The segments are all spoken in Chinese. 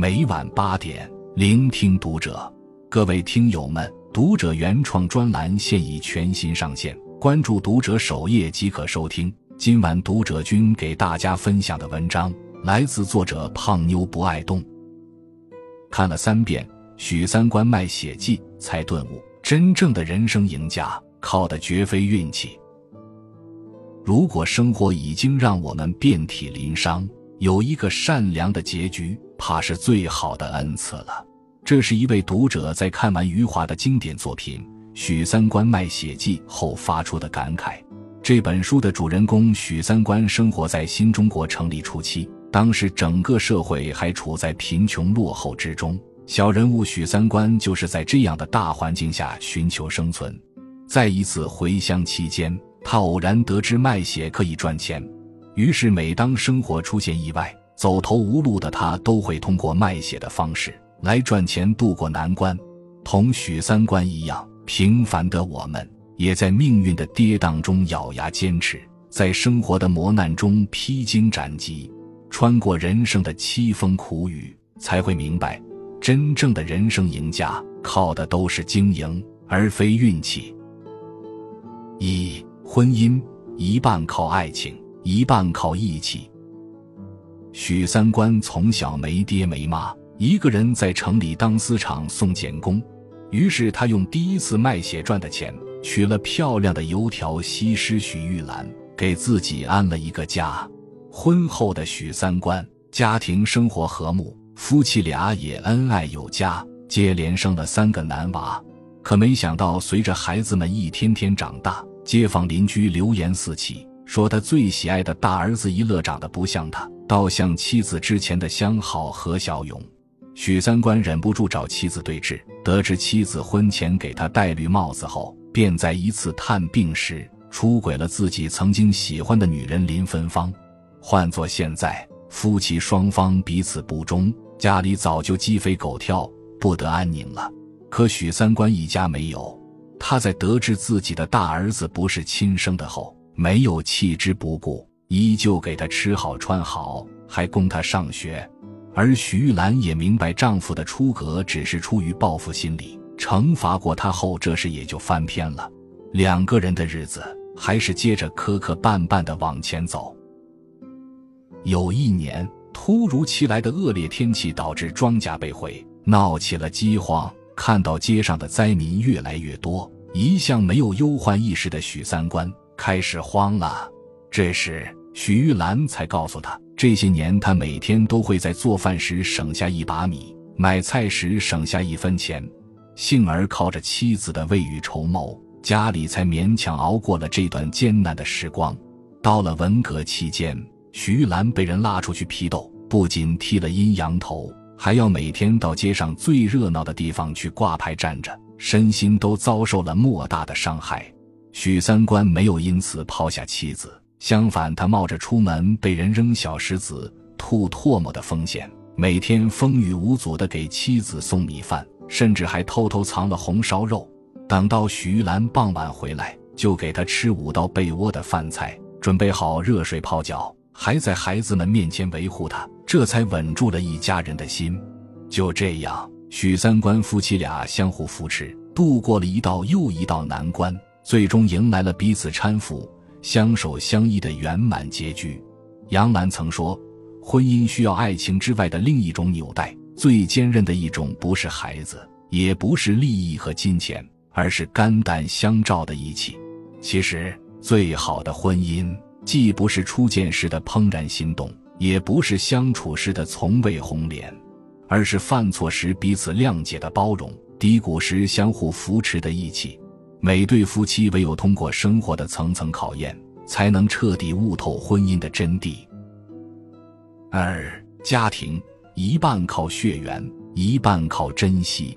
每晚八点，聆听读者。各位听友们，读者原创专栏现已全新上线，关注读者首页即可收听。今晚读者君给大家分享的文章来自作者胖妞不爱动。看了三遍许三观卖血记，才顿悟：真正的人生赢家，靠的绝非运气。如果生活已经让我们遍体鳞伤，有一个善良的结局，怕是最好的恩赐了。这是一位读者在看完余华的经典作品《许三观卖血记》后发出的感慨。这本书的主人公许三观生活在新中国成立初期，当时整个社会还处在贫穷落后之中。小人物许三观就是在这样的大环境下寻求生存。在一次回乡期间，他偶然得知卖血可以赚钱，于是每当生活出现意外、走投无路的他，都会通过卖血的方式来赚钱渡过难关。同许三观一样，平凡的我们。也在命运的跌宕中咬牙坚持，在生活的磨难中披荆斩棘，穿过人生的凄风苦雨，才会明白，真正的人生赢家靠的都是经营，而非运气。一婚姻一半靠爱情，一半靠义气。许三观从小没爹没妈，一个人在城里当丝厂送碱工，于是他用第一次卖血赚的钱。娶了漂亮的油条西施许玉兰，给自己安了一个家。婚后的许三观家庭生活和睦，夫妻俩也恩爱有加，接连生了三个男娃。可没想到，随着孩子们一天天长大，街坊邻居流言四起，说他最喜爱的大儿子一乐长得不像他，倒像妻子之前的相好何小勇。许三观忍不住找妻子对质，得知妻子婚前给他戴绿帽子后。便在一次探病时出轨了自己曾经喜欢的女人林芬芳。换做现在，夫妻双方彼此不忠，家里早就鸡飞狗跳，不得安宁了。可许三观一家没有，他在得知自己的大儿子不是亲生的后，没有弃之不顾，依旧给他吃好穿好，还供他上学。而徐玉兰也明白丈夫的出格只是出于报复心理。惩罚过他后，这事也就翻篇了。两个人的日子还是接着磕磕绊绊的往前走。有一年，突如其来的恶劣天气导致庄稼被毁，闹起了饥荒。看到街上的灾民越来越多，一向没有忧患意识的许三观开始慌了。这时，许玉兰才告诉他，这些年他每天都会在做饭时省下一把米，买菜时省下一分钱。幸而靠着妻子的未雨绸缪，家里才勉强熬过了这段艰难的时光。到了文革期间，徐玉兰被人拉出去批斗，不仅剃了阴阳头，还要每天到街上最热闹的地方去挂牌站着，身心都遭受了莫大的伤害。许三观没有因此抛下妻子，相反，他冒着出门被人扔小石子、吐唾沫的风险，每天风雨无阻地给妻子送米饭。甚至还偷偷藏了红烧肉，等到许玉兰傍晚回来，就给她吃五道被窝的饭菜，准备好热水泡脚，还在孩子们面前维护她，这才稳住了一家人的心。就这样，许三观夫妻俩相互扶持，度过了一道又一道难关，最终迎来了彼此搀扶、相守相依的圆满结局。杨澜曾说：“婚姻需要爱情之外的另一种纽带。”最坚韧的一种，不是孩子，也不是利益和金钱，而是肝胆相照的义气。其实，最好的婚姻，既不是初见时的怦然心动，也不是相处时的从未红脸，而是犯错时彼此谅解的包容，低谷时相互扶持的义气。每对夫妻唯有通过生活的层层考验，才能彻底悟透婚姻的真谛。二家庭。一半靠血缘，一半靠珍惜。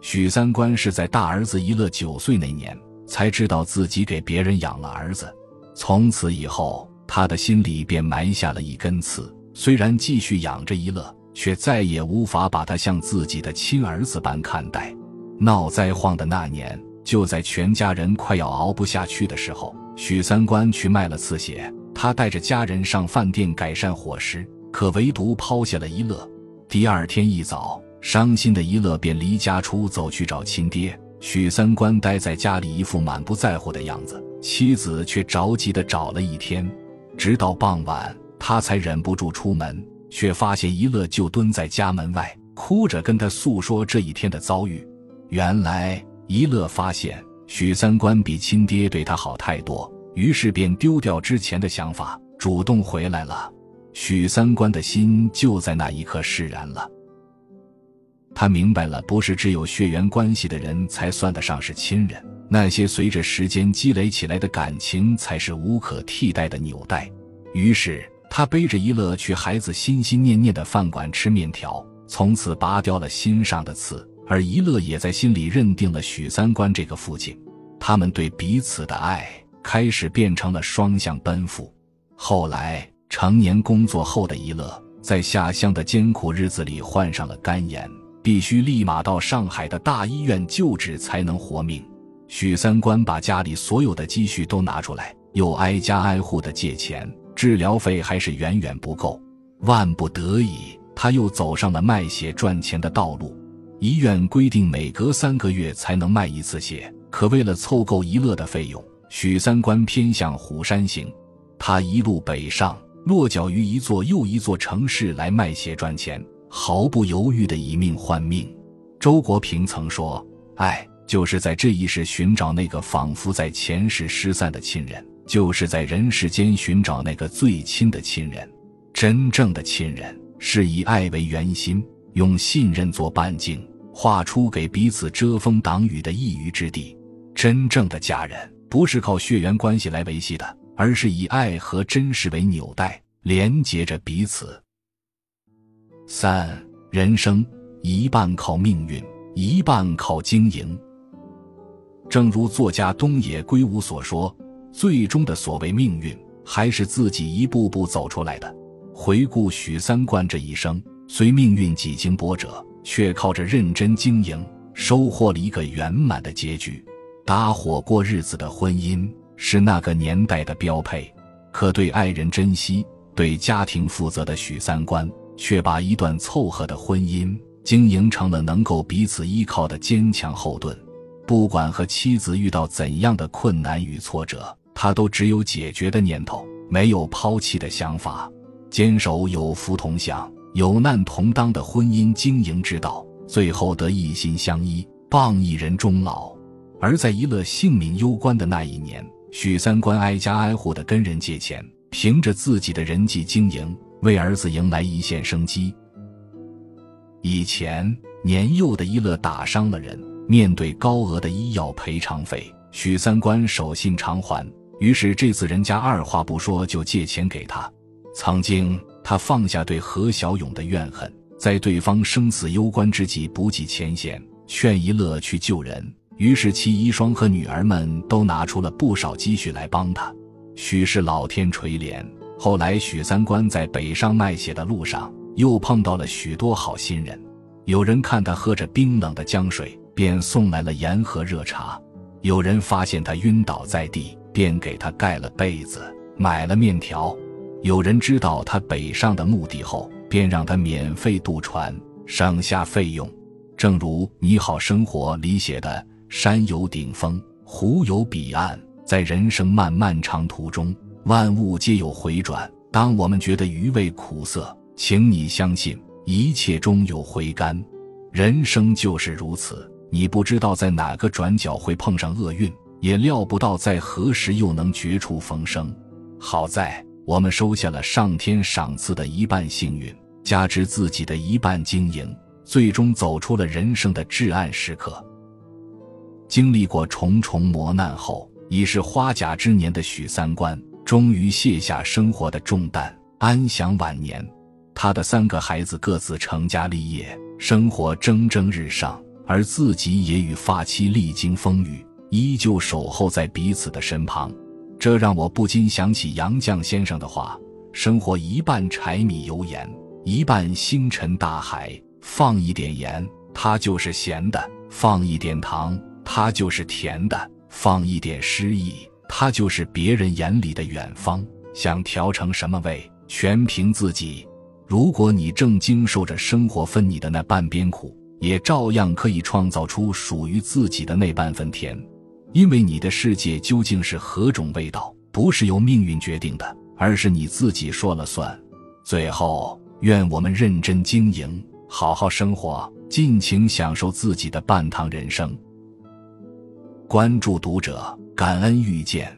许三观是在大儿子一乐九岁那年才知道自己给别人养了儿子，从此以后，他的心里便埋下了一根刺。虽然继续养着一乐，却再也无法把他像自己的亲儿子般看待。闹灾荒的那年，就在全家人快要熬不下去的时候，许三观去卖了次血。他带着家人上饭店改善伙食。可唯独抛下了一乐，第二天一早，伤心的一乐便离家出走去找亲爹。许三观待在家里，一副满不在乎的样子，妻子却着急的找了一天，直到傍晚，他才忍不住出门，却发现一乐就蹲在家门外，哭着跟他诉说这一天的遭遇。原来一乐发现许三观比亲爹对他好太多，于是便丢掉之前的想法，主动回来了。许三观的心就在那一刻释然了。他明白了，不是只有血缘关系的人才算得上是亲人，那些随着时间积累起来的感情才是无可替代的纽带。于是，他背着一乐去孩子心心念念的饭馆吃面条，从此拔掉了心上的刺。而一乐也在心里认定了许三观这个父亲。他们对彼此的爱开始变成了双向奔赴。后来，成年工作后的一乐，在下乡的艰苦日子里患上了肝炎。必须立马到上海的大医院救治才能活命。许三观把家里所有的积蓄都拿出来，又挨家挨户的借钱，治疗费还是远远不够。万不得已，他又走上了卖血赚钱的道路。医院规定每隔三个月才能卖一次血，可为了凑够一乐的费用，许三观偏向虎山行。他一路北上，落脚于一座又一座城市来卖血赚钱。毫不犹豫的以命换命。周国平曾说：“爱就是在这一世寻找那个仿佛在前世失散的亲人，就是在人世间寻找那个最亲的亲人。真正的亲人是以爱为圆心，用信任做半径，画出给彼此遮风挡雨的一隅之地。真正的家人不是靠血缘关系来维系的，而是以爱和真实为纽带，连接着彼此。”三人生一半靠命运，一半靠经营。正如作家东野圭吾所说：“最终的所谓命运，还是自己一步步走出来的。”回顾许三观这一生，虽命运几经波折，却靠着认真经营，收获了一个圆满的结局。搭伙过日子的婚姻是那个年代的标配，可对爱人珍惜、对家庭负责的许三观。却把一段凑合的婚姻经营成了能够彼此依靠的坚强后盾。不管和妻子遇到怎样的困难与挫折，他都只有解决的念头，没有抛弃的想法，坚守有福同享、有难同当的婚姻经营之道，最后得一心相依，傍一人终老。而在一乐性命攸关的那一年，许三观挨家挨户的跟人借钱，凭着自己的人际经营。为儿子迎来一线生机。以前年幼的一乐打伤了人，面对高额的医药赔偿费，许三观守信偿还。于是这次人家二话不说就借钱给他。曾经他放下对何小勇的怨恨，在对方生死攸关之际不计前嫌，劝一乐去救人。于是其遗孀和女儿们都拿出了不少积蓄来帮他。许是老天垂怜。后来，许三观在北上卖血的路上，又碰到了许多好心人。有人看他喝着冰冷的江水，便送来了盐和热茶；有人发现他晕倒在地，便给他盖了被子、买了面条；有人知道他北上的目的后，便让他免费渡船，省下费用。正如《你好生活》里写的：“山有顶峰，湖有彼岸，在人生漫漫长途中。”万物皆有回转。当我们觉得余味苦涩，请你相信，一切终有回甘。人生就是如此，你不知道在哪个转角会碰上厄运，也料不到在何时又能绝处逢生。好在我们收下了上天赏赐的一半幸运，加之自己的一半经营，最终走出了人生的至暗时刻。经历过重重磨难后，已是花甲之年的许三观。终于卸下生活的重担，安享晚年。他的三个孩子各自成家立业，生活蒸蒸日上，而自己也与发妻历经风雨，依旧守候在彼此的身旁。这让我不禁想起杨绛先生的话：“生活一半柴米油盐，一半星辰大海。放一点盐，它就是咸的；放一点糖，它就是甜的；放一点诗意。”它就是别人眼里的远方，想调成什么味，全凭自己。如果你正经受着生活分你的那半边苦，也照样可以创造出属于自己的那半分甜。因为你的世界究竟是何种味道，不是由命运决定的，而是你自己说了算。最后，愿我们认真经营，好好生活，尽情享受自己的半糖人生。关注读者，感恩遇见。